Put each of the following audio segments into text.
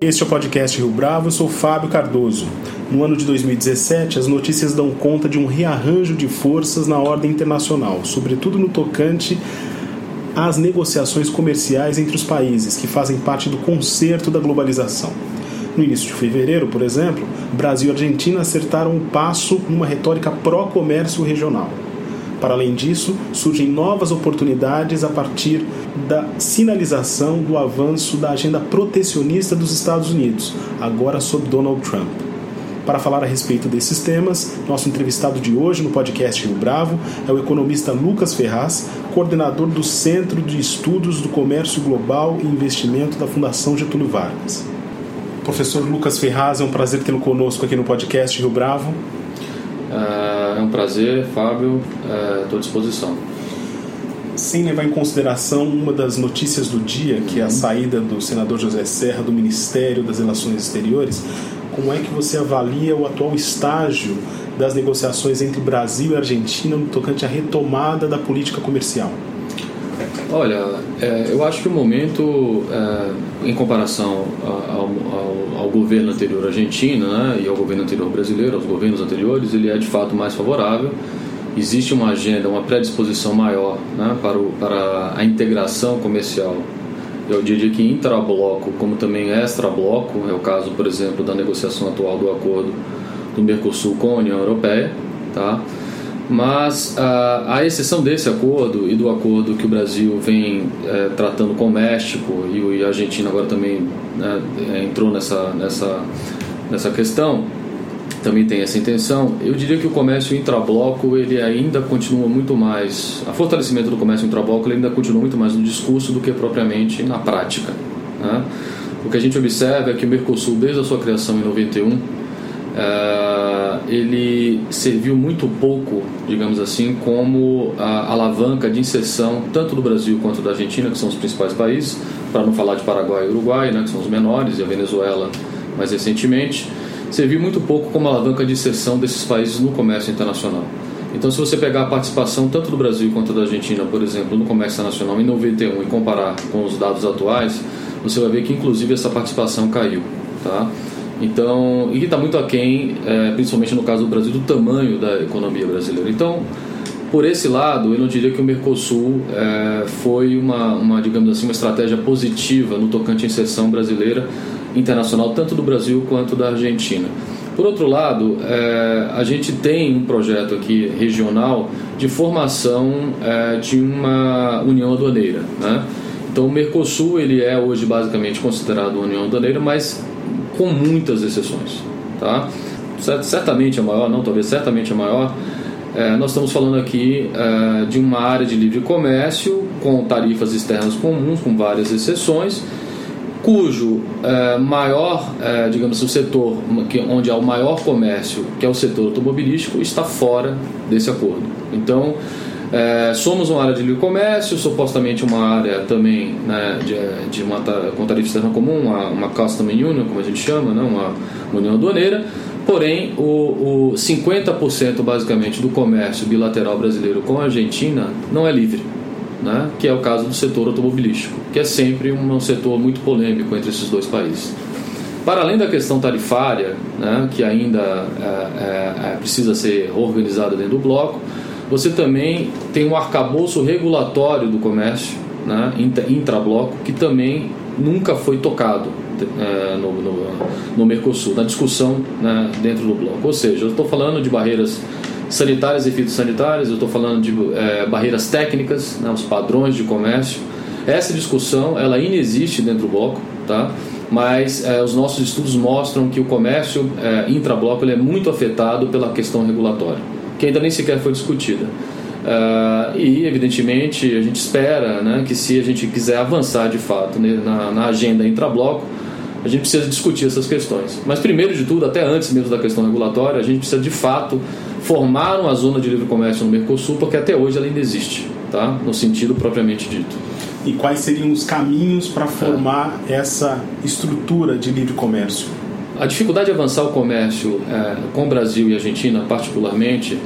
Este é o podcast Rio Bravo, eu sou Fábio Cardoso. No ano de 2017, as notícias dão conta de um rearranjo de forças na ordem internacional, sobretudo no tocante às negociações comerciais entre os países que fazem parte do concerto da globalização. No início de fevereiro, por exemplo, Brasil e Argentina acertaram um passo numa retórica pró-comércio regional. Para além disso, surgem novas oportunidades a partir da sinalização do avanço da agenda protecionista dos Estados Unidos, agora sob Donald Trump. Para falar a respeito desses temas, nosso entrevistado de hoje no podcast Rio Bravo é o economista Lucas Ferraz, coordenador do Centro de Estudos do Comércio Global e Investimento da Fundação Getúlio Vargas. Professor Lucas Ferraz, é um prazer tê-lo conosco aqui no podcast Rio Bravo. É um prazer, Fábio, estou à disposição. Sem levar em consideração uma das notícias do dia, que é a saída do senador José Serra do Ministério das Relações Exteriores, como é que você avalia o atual estágio das negociações entre Brasil e Argentina no tocante à retomada da política comercial? Olha, é, eu acho que o momento, é, em comparação ao, ao, ao, governo anterior argentino né, e ao governo anterior brasileiro, aos governos anteriores, ele é de fato mais favorável. Existe uma agenda, uma predisposição maior né, para, o, para a integração comercial. Eu diria que intrabloco, como também extrabloco, é o caso, por exemplo, da negociação atual do acordo do Mercosul com a União Europeia, tá? Mas, a exceção desse acordo e do acordo que o Brasil vem é, tratando com o México e, a Argentina agora também né, é, entrou nessa, nessa, nessa questão, também tem essa intenção, eu diria que o comércio intrabloco ele ainda continua muito mais, a fortalecimento do comércio intrabloco ele ainda continua muito mais no discurso do que propriamente na prática. Né? O que a gente observa é que o Mercosul, desde a sua criação em 91, Ele serviu muito pouco, digamos assim, como a alavanca de inserção tanto do Brasil quanto da Argentina, que são os principais países, para não falar de Paraguai e Uruguai, né, que são os menores, e a Venezuela mais recentemente, serviu muito pouco como alavanca de inserção desses países no comércio internacional. Então, se você pegar a participação tanto do Brasil quanto da Argentina, por exemplo, no comércio internacional em 91 e comparar com os dados atuais, você vai ver que inclusive essa participação caiu, tá? Então, e está muito aquém, é, principalmente no caso do Brasil, do tamanho da economia brasileira. Então, por esse lado, eu não diria que o Mercosul é, foi uma, uma, digamos assim, uma estratégia positiva no tocante à inserção brasileira internacional, tanto do Brasil quanto da Argentina. Por outro lado, é, a gente tem um projeto aqui regional de formação é, de uma união aduaneira. Né? Então, o Mercosul ele é hoje basicamente considerado uma união aduaneira, mas com muitas exceções. Tá? Certamente a maior, não talvez certamente a maior, é, nós estamos falando aqui é, de uma área de livre comércio com tarifas externas comuns, com várias exceções, cujo é, maior, é, digamos assim, o setor que, onde há o maior comércio, que é o setor automobilístico, está fora desse acordo. Então, é, somos uma área de livre comércio, supostamente uma área também né, de, de uma, com tarifa externa comum, uma, uma custom union, como a gente chama, né, uma, uma união aduaneira. Porém, o, o 50% basicamente do comércio bilateral brasileiro com a Argentina não é livre, né, que é o caso do setor automobilístico, que é sempre um, setor muito polêmico entre esses dois países. Para além da questão tarifária, né, que ainda é, é, é precisa ser organizada dentro do bloco, você também tem um arcabouço regulatório do comércio, né, intrabloco, que também nunca foi tocado é, no, no, no, Mercosul, na discussão né, dentro do bloco. Ou seja, eu estou falando de barreiras sanitárias e fitossanitárias, eu estou falando de é, barreiras técnicas, né, os padrões de comércio. Essa discussão ela inexiste dentro do bloco, tá? mas é, os nossos estudos mostram que o comércio é, intrabloco ele é muito afetado pela questão regulatória que ainda nem sequer foi discutida. Uh, e, evidentemente, a gente espera né, que, se a gente quiser avançar de fato né, na, na agenda intrabloco, a gente precisa discutir essas questões. Mas, primeiro de tudo, até antes mesmo da questão regulatória, a gente precisa de fato formaram a zona de livre comércio no Mercosul, porque até hoje ela ainda existe, tá? no sentido propriamente dito. E quais seriam os caminhos para formar é. essa estrutura de livre comércio? A dificuldade de avançar o comércio é, com o Brasil e Argentina, particularmente,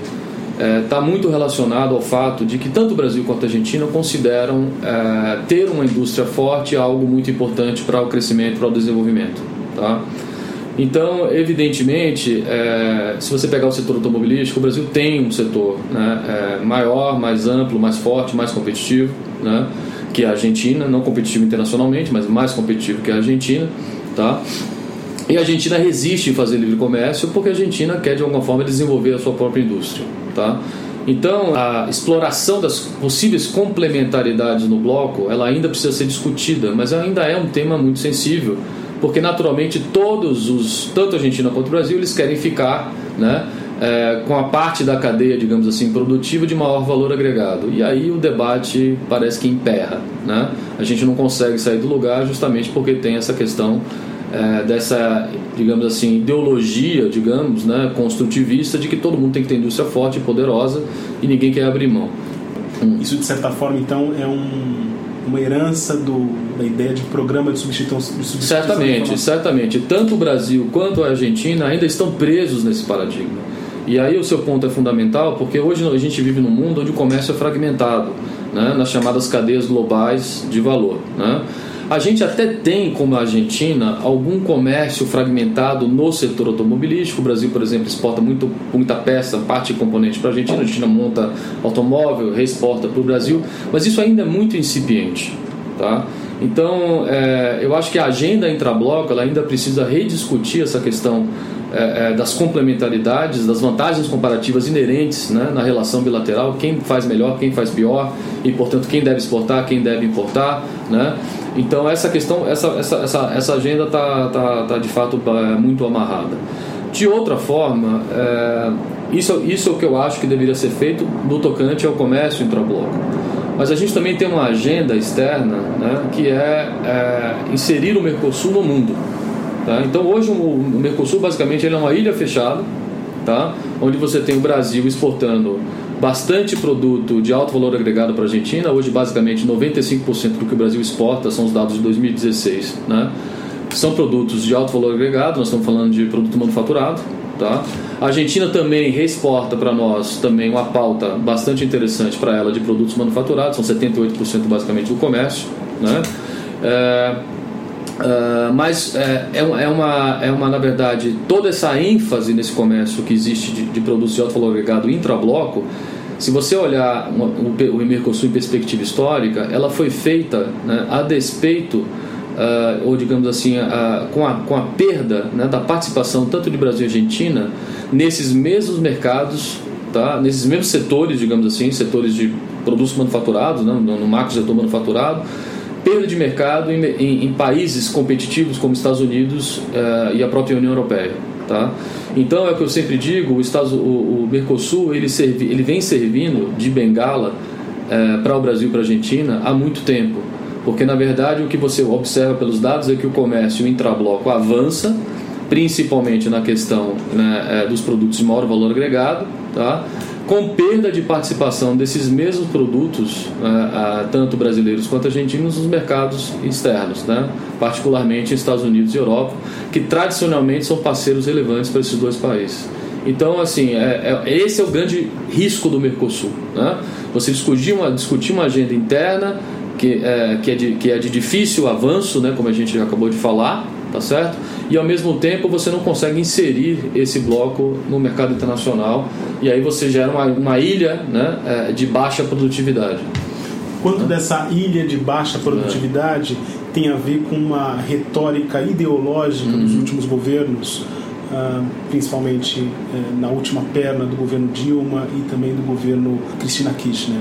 está é, muito relacionado ao fato de que tanto o Brasil quanto a Argentina consideram é, ter uma indústria forte algo muito importante para o crescimento, para o desenvolvimento. Tá? Então, evidentemente, é, se você pegar o setor automobilístico, o Brasil tem um setor né, é, maior, mais amplo, mais forte, mais competitivo né, que a Argentina, não competitivo internacionalmente, mas mais competitivo que a Argentina. Tá? E a Argentina resiste em fazer livre comércio porque a Argentina quer de alguma forma desenvolver a sua própria indústria. Tá? Então, a exploração das possíveis complementaridades no bloco, ela ainda precisa ser discutida, mas ainda é um tema muito sensível, porque naturalmente todos os, tanto a Argentina quanto o Brasil, eles querem ficar, né, é, com a parte da cadeia, digamos assim, produtiva de maior valor agregado. E aí o debate parece que emperra, né? A gente não consegue sair do lugar justamente porque tem essa questão é, dessa, digamos assim, ideologia, digamos, né, construtivista de que todo mundo tem que ter indústria forte e poderosa e ninguém quer abrir mão. Isso, de certa forma, então, é um, uma herança do, da ideia de programa de substituição. De substituição certamente, certamente. Tanto o Brasil quanto a Argentina ainda estão presos nesse paradigma. E aí o seu ponto é fundamental, porque hoje a gente vive num mundo onde o comércio é fragmentado, né, nas chamadas cadeias globais de valor. Né? A gente até tem, como a Argentina, algum comércio fragmentado no setor automobilístico. O Brasil, por exemplo, exporta muito, muita peça, parte e componente para a Argentina. A Argentina monta automóvel, reexporta para o Brasil, mas isso ainda é muito incipiente. Tá? Então, é, eu acho que a agenda intrabloco ainda precisa rediscutir essa questão é, é, das complementaridades, das vantagens comparativas inerentes né, na relação bilateral, quem faz melhor, quem faz pior, e portanto quem deve exportar, quem deve importar. Né? Então essa questão, essa, essa, essa, essa agenda está tá, tá de fato é, muito amarrada. De outra forma, é, isso, isso é o que eu acho que deveria ser feito no tocante ao comércio intrabloco. Mas a gente também tem uma agenda externa né, que é, é inserir o Mercosul no mundo. Tá? Então hoje o Mercosul basicamente ele é uma ilha fechada, tá? onde você tem o Brasil exportando bastante produto de alto valor agregado para a Argentina. Hoje, basicamente, 95% do que o Brasil exporta são os dados de 2016. Né? São produtos de alto valor agregado, nós estamos falando de produto manufaturado. Tá? A Argentina também reexporta para nós também uma pauta bastante interessante para ela de produtos manufaturados, são 78% basicamente do comércio. Né? É, Uh, mas é, é, é, uma, é uma, na verdade, toda essa ênfase nesse comércio que existe de, de produtos de alto valor agregado intrabloco, se você olhar o, o Mercosul em perspectiva histórica, ela foi feita né, a despeito, uh, ou digamos assim, uh, com, a, com a perda né, da participação tanto de Brasil e Argentina nesses mesmos mercados, tá, nesses mesmos setores, digamos assim, setores de produtos manufaturados, né, no, no macro setor manufaturado, perda de mercado em, em, em países competitivos como Estados Unidos uh, e a própria União Europeia. Tá? Então é o que eu sempre digo, o, Estados, o, o Mercosul ele, servi, ele vem servindo de bengala uh, para o Brasil e para a Argentina há muito tempo. Porque na verdade o que você observa pelos dados é que o comércio intrabloco avança, principalmente na questão né, é, dos produtos de maior valor agregado, tá? Com perda de participação desses mesmos produtos, uh, tanto brasileiros quanto argentinos, nos mercados externos, né? particularmente Estados Unidos e Europa, que tradicionalmente são parceiros relevantes para esses dois países. Então, assim, é, é, esse é o grande risco do Mercosul. Né? Você discutir uma, discutir uma agenda interna que é, que, é de, que é de difícil avanço, né? como a gente já acabou de falar, tá certo? E ao mesmo tempo você não consegue inserir esse bloco no mercado internacional e aí você gera uma, uma ilha né, é, de baixa produtividade. Quanto dessa ilha de baixa produtividade é. tem a ver com uma retórica ideológica uhum. dos últimos governos, uh, principalmente uh, na última perna do governo Dilma e também do governo Cristina Kirchner?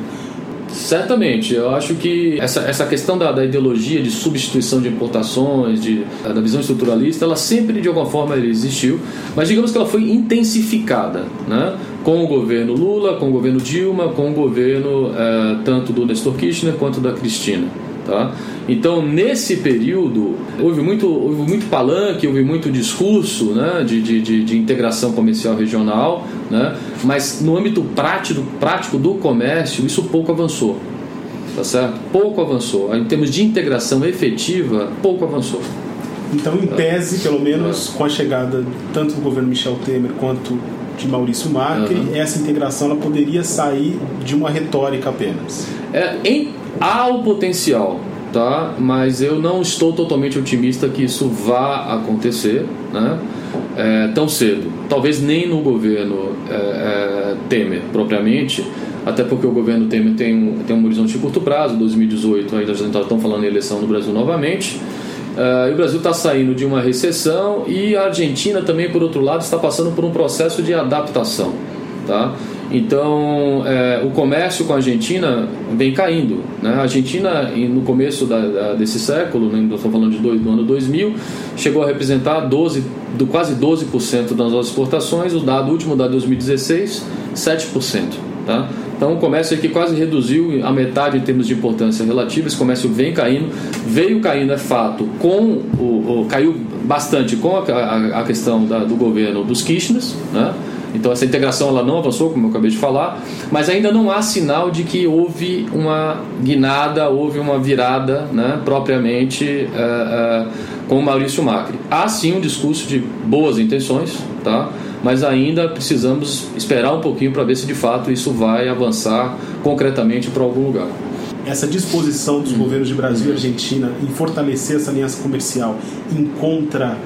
Certamente, eu acho que essa, essa questão da, da ideologia de substituição de importações, de, da visão estruturalista, ela sempre de alguma forma existiu, mas digamos que ela foi intensificada, né? com o governo Lula, com o governo Dilma, com o governo eh, tanto do Nestor Kirchner quanto da Cristina. Tá? Então, nesse período, houve muito, houve muito palanque, houve muito discurso né, de, de, de, integração comercial regional, né, mas no âmbito prático, prático do comércio, isso pouco avançou. Tá certo? Pouco avançou. Em termos de integração efetiva, pouco avançou. Então, em tese, pelo menos com a chegada tanto do governo Michel Temer quanto de Maurício Macri, uhum. essa integração ela poderia sair de uma retórica apenas. É, em, há o potencial, tá? mas eu não estou totalmente otimista que isso vá acontecer né? É, tão cedo. Talvez nem no governo é, é, Temer, propriamente, até porque o governo Temer tem um, tem um horizonte de curto prazo, 2018 ainda estão falando em eleição no Brasil novamente. Uh, o Brasil está saindo de uma recessão e a Argentina também, por outro lado, está passando por um processo de adaptação. Tá? Então, é, o comércio com a Argentina vem caindo. Né? A Argentina, no começo da, da, desse século, né, estou falando de dois, do ano 2000, chegou a representar 12, do, quase 12% das nossas exportações. O dado último de 2016, 7%. Tá? Então o comércio aqui quase reduziu a metade em termos de importância relativa. Esse comércio vem caindo, veio caindo, é fato, com o, o caiu bastante com a, a, a questão da, do governo dos Kirchners, né? Então essa integração ela não avançou, como eu acabei de falar, mas ainda não há sinal de que houve uma guinada, houve uma virada, né, propriamente uh, uh, com o Maurício Macri. Há sim um discurso de boas intenções, tá? mas ainda precisamos esperar um pouquinho para ver se de fato isso vai avançar concretamente para algum lugar. Essa disposição dos hum. governos de Brasil e Argentina em fortalecer essa aliança comercial encontra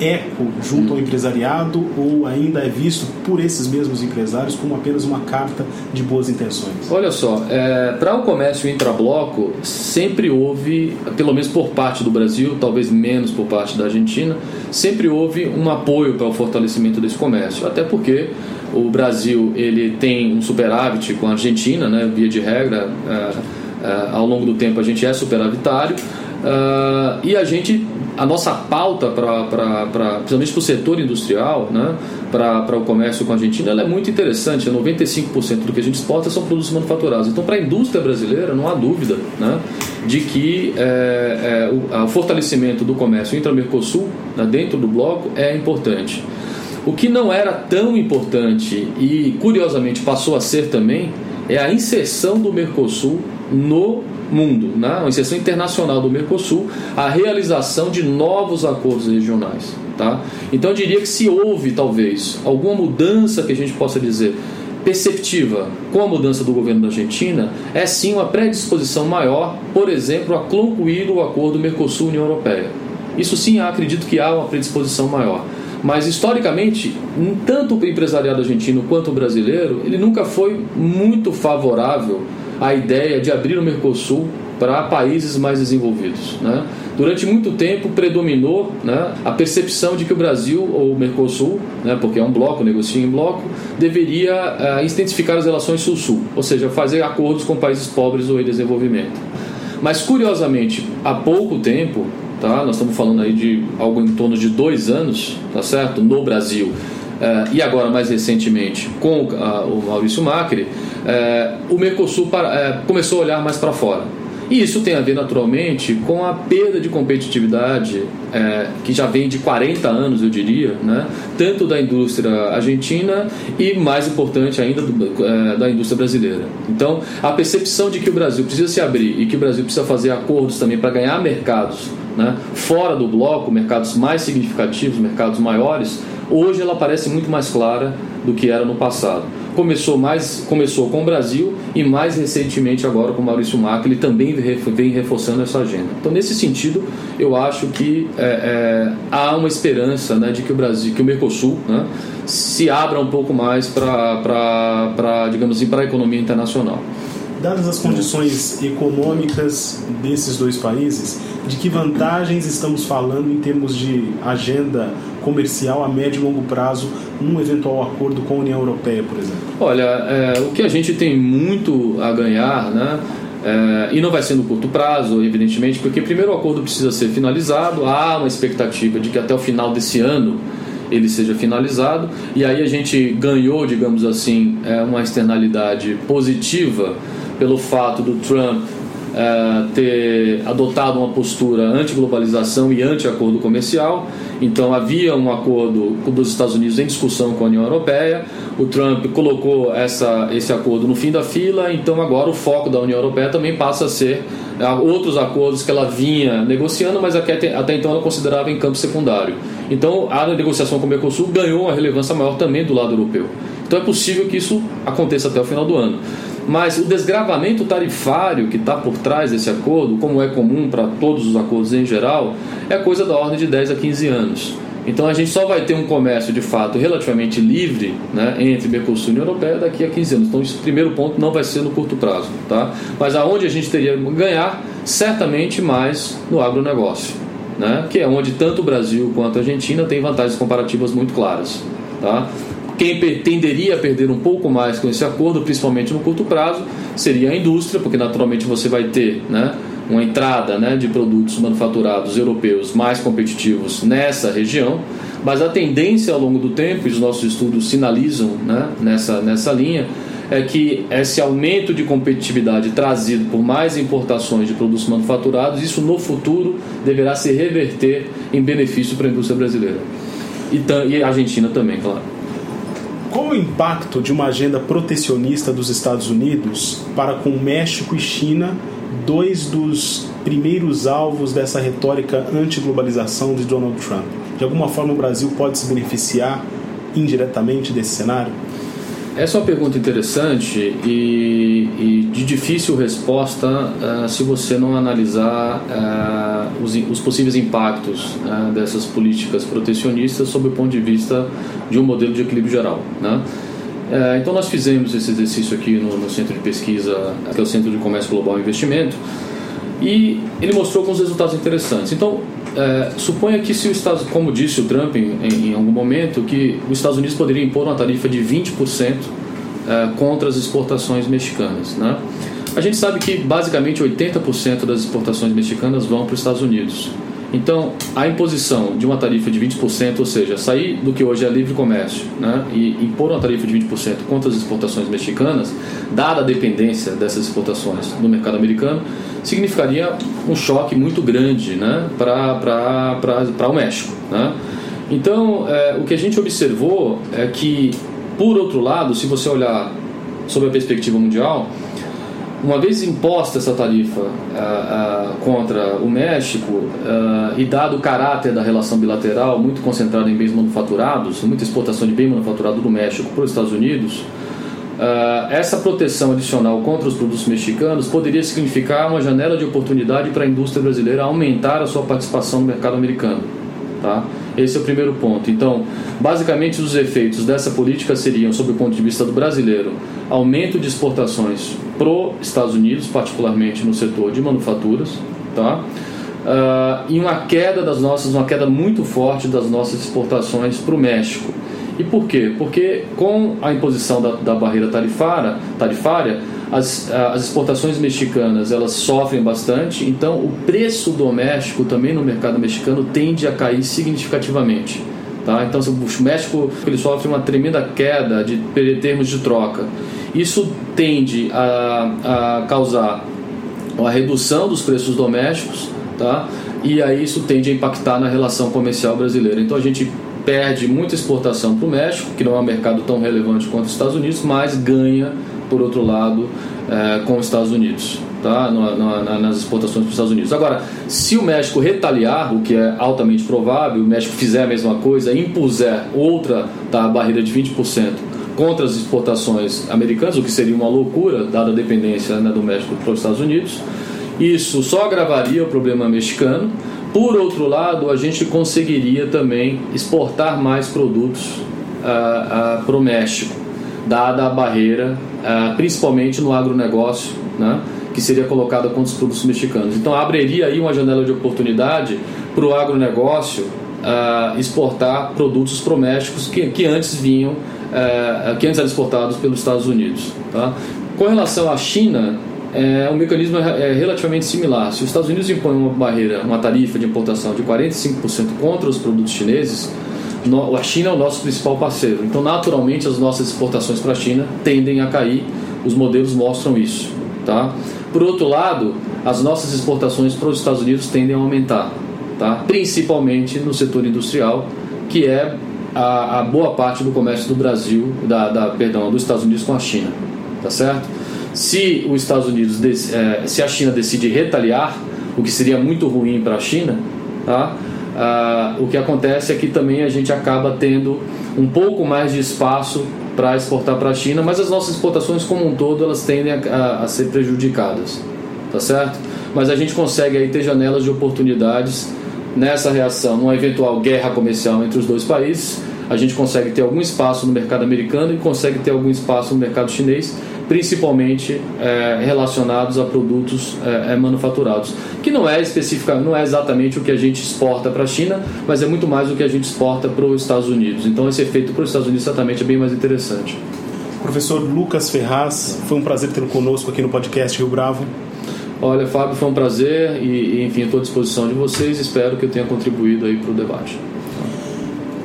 eco junto ao empresariado ou ainda é visto por esses mesmos empresários como apenas uma carta de boas intenções? Olha só, é, para o comércio intrabloco sempre houve, pelo menos por parte do Brasil, talvez menos por parte da Argentina, sempre houve um apoio para o fortalecimento desse comércio, até porque o Brasil ele tem um superávit com a Argentina, né, via de regra, é, é, ao longo do tempo a gente é superavitário. Uh, e a gente a nossa pauta, pra, pra, pra principalmente para o setor industrial, né, para o comércio com a Argentina, ela é muito interessante. 95% do que a gente exporta são produtos manufaturados. Então, para a indústria brasileira, não há dúvida né, de que é, é, o, o, fortalecimento do comércio intra-Mercosul, né, dentro do bloco, é importante. O que não era tão importante e, curiosamente, passou a ser também é a inserção do Mercosul no mundo, né? uma inserção internacional do Mercosul, a realização de novos acordos regionais. Tá? Então eu diria que se houve talvez alguma mudança que a gente possa dizer perceptiva com a mudança do governo da Argentina, é sim uma predisposição maior, por exemplo, a concluir o acordo Mercosul-União Europeia. Isso sim, acredito que há uma predisposição maior. Mas historicamente, tanto o empresariado argentino quanto o brasileiro, ele nunca foi muito favorável a ideia de abrir o Mercosul para países mais desenvolvidos. Né? Durante muito tempo predominou né, a percepção de que o Brasil ou o Mercosul, né, porque é um bloco, negocia em bloco, deveria uh, intensificar as relações sul-sul, ou seja, fazer acordos com países pobres ou em desenvolvimento. Mas curiosamente, há pouco tempo, tá, nós estamos falando aí de algo em torno de dois anos, tá certo, no Brasil. Uh, e agora mais recentemente com uh, o Maurício Macri, uh, o Mercosul para, começou a olhar mais para fora. E isso tem a ver naturalmente com a perda de competitividade que já vem de 40 anos, eu diria, né? tanto da indústria argentina e, mais importante ainda, do, da indústria brasileira. Então, a percepção de que o Brasil precisa se abrir e que o Brasil precisa fazer acordos também para ganhar mercados né? fora do bloco, mercados mais significativos, mercados maiores, hoje ela parece muito mais clara do que era no passado. Começou mais começou com o Brasil e mais recentemente agora com o Maurício Macri, ele também vem reforçando essa agenda. Então nesse sentido eu acho que é, é, há uma esperança né, de que o Brasil, que o Mercosul né, se abra um pouco mais para digamos assim para a economia internacional. Dadas as condições econômicas desses dois países, de que vantagens estamos falando em termos de agenda comercial a médio e longo prazo num eventual acordo com a União Europeia, por exemplo? Olha, é, o que a gente tem muito a ganhar, né? É, e não vai ser no curto prazo, evidentemente, porque primeiro o acordo precisa ser finalizado, há uma expectativa de que até o final desse ano ele seja finalizado, e aí a gente ganhou, digamos assim, é, uma externalidade positiva pelo fato do Trump é, ter adotado uma postura anti-globalização e anti-acordo comercial. Então havia um acordo dos Estados Unidos em discussão com a União Europeia. O Trump colocou essa, esse acordo no fim da fila. Então agora o foco da União Europeia também passa a ser é, outros acordos que ela vinha negociando, mas até então ela considerava em campo secundário. Então a negociação com o Mercosul ganhou uma relevância maior também do lado europeu. Então é possível que isso aconteça até o final do ano. Mas o desgravamento tarifário que está por trás desse acordo, como é comum para todos os acordos em geral, é coisa da ordem de 10 a 15 anos. Então a gente só vai ter um comércio de fato relativamente livre né, entre Mercosul e União Europeia daqui a 15 anos. Então esse primeiro ponto não vai ser no curto prazo. Tá? Mas aonde a gente teria ganhar, certamente mais no agronegócio, né, que é onde tanto o Brasil quanto a Argentina têm vantagens comparativas muito claras. Tá? Quem tenderia a perder um pouco mais com esse acordo, principalmente no curto prazo, seria a indústria, porque naturalmente você vai ter né, uma entrada né, de produtos manufaturados europeus mais competitivos nessa região, mas a tendência ao longo do tempo, e os nossos estudos sinalizam né, nessa, nessa linha, é que esse aumento de competitividade trazido por mais importações de produtos manufaturados, isso no futuro deverá se reverter em benefício para a indústria brasileira. E, e a Argentina também, claro. Qual o impacto de uma agenda protecionista dos Estados Unidos para com México e China, dois dos primeiros alvos dessa retórica anti-globalização de Donald Trump? De alguma forma, o Brasil pode se beneficiar indiretamente desse cenário? Essa é uma pergunta interessante e, e de difícil resposta uh, se você não analisar uh, os, os, possíveis impactos uh, dessas políticas protecionistas sob o ponto de vista de um modelo de equilíbrio geral. Né? então, nós fizemos esse exercício aqui no, no centro de pesquisa, que é o Centro de Comércio Global e Investimento, e ele mostrou alguns resultados interessantes. Então, é, suponha que se o Estados, como disse o Trump em, em, algum momento, que os Estados Unidos poderia impor uma tarifa de 20% é, contra as exportações mexicanas, né? A gente sabe que basicamente 80% das exportações mexicanas vão para os Estados Unidos. Então, a imposição de uma tarifa de 20%, ou seja, sair do que hoje é livre comércio né, e impor uma tarifa de 20% contra as exportações mexicanas, dada a dependência dessas exportações no mercado americano, significaria um choque muito grande né, para o México. Né? Então, é, o que a gente observou é que, por outro lado, se você olhar sobre a perspectiva mundial, uma vez imposta essa tarifa uh, uh, contra o México uh, e dado o caráter da relação bilateral muito concentrada em bens manufaturados, muita exportação de bem manufaturado do México para os Estados Unidos, essa proteção adicional contra os produtos mexicanos poderia significar uma janela de oportunidade para a indústria brasileira aumentar a sua participação no mercado americano. Tá? Esse é o primeiro ponto. Então, basicamente, os efeitos dessa política seriam, sob o ponto de vista do brasileiro, aumento de exportações para os Estados Unidos, particularmente no setor de manufaturas, tá? Uh, e uma queda das nossas, uma queda muito forte das nossas exportações para o México. E por quê? Porque com a imposição da, da barreira tarifária, tarifária as, as exportações mexicanas elas sofrem bastante, então o preço doméstico também no mercado mexicano tende a cair significativamente. Tá? Então o México ele sofre uma tremenda queda de termos de troca. Isso tende a, a causar uma redução dos preços domésticos, tá? e aí isso tende a impactar na relação comercial brasileira. Então a gente perde muita exportação para o México, que não é um mercado tão relevante quanto os Estados Unidos, mas ganha, por outro lado, é, com os Estados Unidos. Tá? No, nas exportações para os Estados Unidos. Agora, se o México retaliar, o que é altamente provável, o México fizer a mesma coisa, impuser outra tá, barreira de 20% contra as exportações americanas, o que seria uma loucura, dada a dependência né, do México para os Estados Unidos, isso só agravaria o problema mexicano. Por outro lado, a gente conseguiria também exportar mais produtos uh, uh, para o México, dada a barreira, uh, principalmente no agronegócio, né, que seria colocada contra os produtos mexicanos. Então, abriria aí uma janela de oportunidade para o agronegócio exportar produtos México que, que antes vinham, que antes eram exportados pelos Estados Unidos. Tá? Com relação à China, é, o mecanismo é, é relativamente similar. Se os Estados Unidos impõem uma barreira, uma tarifa de importação de 45% contra os produtos chineses, a China é o nosso principal parceiro. Então, naturalmente, as nossas exportações para a China tendem a cair. Os modelos mostram isso. Tá? Por outro lado, as nossas exportações para os Estados Unidos tendem a aumentar, tá? principalmente no setor industrial, que é a, a boa parte do comércio do Brasil, da, da, perdão, dos Estados Unidos com a China, tá certo? Se os Estados Unidos, é, se a China decide retaliar, o que seria muito ruim para a China, tá? Ah, o que acontece é que também a gente acaba tendo um pouco mais de espaço para exportar para a China, mas as nossas exportações como um todo elas tendem a, a, ser prejudicadas, tá certo? Mas a gente consegue aí ter janelas de oportunidades nessa reação, numa eventual guerra comercial entre os dois países, a gente consegue ter algum espaço no mercado americano e consegue ter algum espaço no mercado chinês, principalmente é, relacionados a produtos é, é, manufaturados, que não é específica, não é exatamente o que a gente exporta para a China, mas é muito mais o que a gente exporta para os Estados Unidos. Então esse efeito para os Estados Unidos certamente é bem mais interessante. Professor Lucas Ferraz, foi um prazer tê-lo conosco aqui no podcast Rio Bravo. Olha, Fábio, foi um prazer e, enfim, estou à disposição de vocês. Espero que eu tenha contribuído aí para o debate.